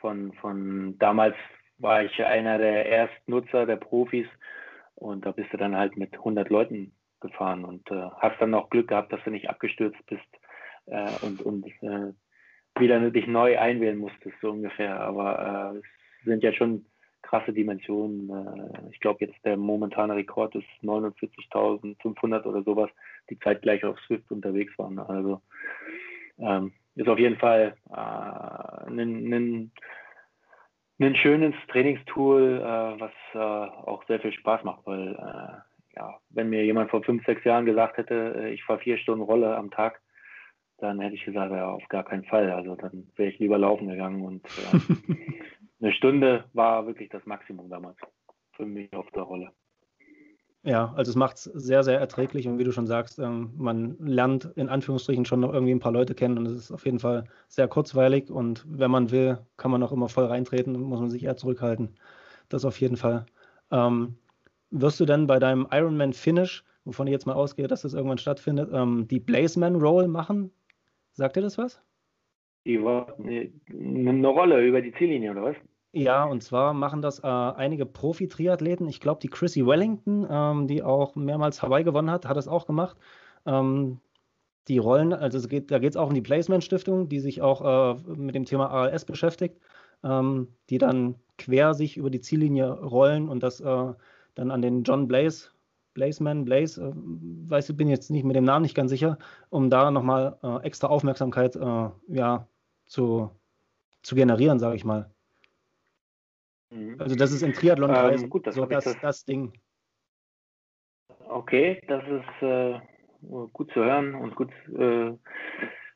von, von damals war ich einer der Erstnutzer, der Profis und da bist du dann halt mit 100 Leuten gefahren und äh, hast dann auch Glück gehabt, dass du nicht abgestürzt bist äh, und, und äh, wieder dich neu einwählen musstest, so ungefähr. Aber äh, es sind ja schon krasse Dimensionen. Äh, ich glaube, jetzt der momentane Rekord ist 49.500 oder sowas, die zeitgleich auf Swift unterwegs waren. Also ähm, ist auf jeden Fall äh, ein, ein, schönes Trainingstool, äh, was äh, auch sehr viel Spaß macht, weil äh, ja, wenn mir jemand vor fünf, sechs Jahren gesagt hätte, äh, ich fahre vier Stunden Rolle am Tag, dann hätte ich gesagt, ja, auf gar keinen Fall. Also dann wäre ich lieber laufen gegangen und eine Stunde war wirklich das Maximum damals für mich auf der Rolle. Ja, also es macht es sehr, sehr erträglich und wie du schon sagst, ähm, man lernt in Anführungsstrichen schon noch irgendwie ein paar Leute kennen und es ist auf jeden Fall sehr kurzweilig und wenn man will, kann man auch immer voll reintreten, muss man sich eher zurückhalten. Das auf jeden Fall. Ähm, wirst du denn bei deinem Ironman Finish, wovon ich jetzt mal ausgehe, dass das irgendwann stattfindet, ähm, die Blazeman Roll machen? Sagt dir das was? Die war eine, eine Rolle über die Ziellinie, oder was? Ja, und zwar machen das äh, einige Profi-Triathleten. Ich glaube, die Chrissy Wellington, ähm, die auch mehrmals Hawaii gewonnen hat, hat das auch gemacht. Ähm, die Rollen, also geht, da geht es auch um die Placement-Stiftung, die sich auch äh, mit dem Thema ALS beschäftigt, ähm, die dann quer sich über die Ziellinie rollen und das äh, dann an den John Blaze, Blazeman, Blaze, äh, weiß ich, bin jetzt nicht mit dem Namen nicht ganz sicher, um da nochmal äh, extra Aufmerksamkeit äh, ja, zu, zu generieren, sage ich mal. Mhm. Also das ist im Triathlon ähm, gut, das so das, das, das, Ding. Okay, das ist äh, gut zu hören und gut. Äh,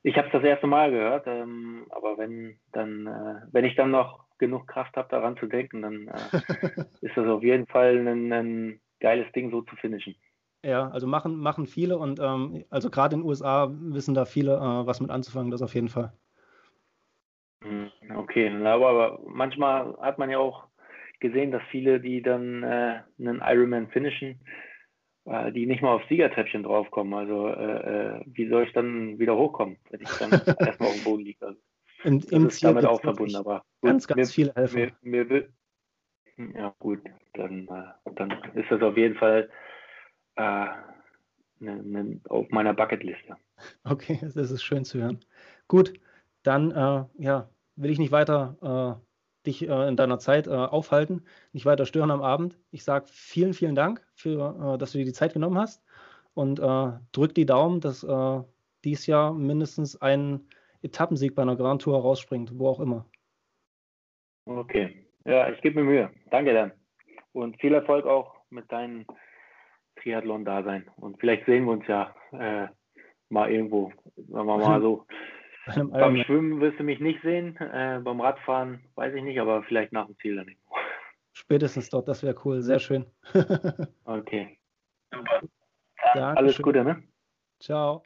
ich habe es das erste Mal gehört, ähm, aber wenn dann, äh, wenn ich dann noch genug Kraft habe, daran zu denken, dann äh, ist das auf jeden Fall ein, ein, geiles Ding, so zu finishen. Ja, also machen, machen viele und ähm, also gerade in den USA wissen da viele, äh, was mit anzufangen, das auf jeden Fall. Hm, okay, aber, aber manchmal hat man ja auch gesehen, dass viele, die dann äh, einen Ironman finishen, äh, die nicht mal auf Siegertreppchen draufkommen. Also äh, äh wie soll ich dann wieder hochkommen, wenn ich dann erstmal auf dem Boden liege? Also, Im, im das ist damit auch verbunden, aber gut, ganz, ganz mir, viele Helfer. Mir, mir, ja gut, dann, äh, dann ist das auf jeden Fall äh, ne, ne, auf meiner Bucketliste. Okay, das ist schön zu hören. Gut, dann äh, ja, will ich nicht weiter äh, dich äh, in deiner Zeit äh, aufhalten, nicht weiter stören am Abend. Ich sage vielen, vielen Dank, für, dass du dir die Zeit genommen hast und drück die Daumen, dass dies Jahr mindestens ein Etappensieg bei einer Grand Tour rausspringt, wo auch immer. Okay, ja, ich gebe mir Mühe. Danke dann. Und viel Erfolg auch mit deinem Triathlon-Dasein. Und vielleicht sehen wir uns ja äh, mal irgendwo, sagen wir mal so. Beim Schwimmen wirst du mich nicht sehen, äh, beim Radfahren weiß ich nicht, aber vielleicht nach dem Ziel dann nicht. Spätestens dort, das wäre cool, sehr schön. okay. Super. Alles Gute, ne? Ciao.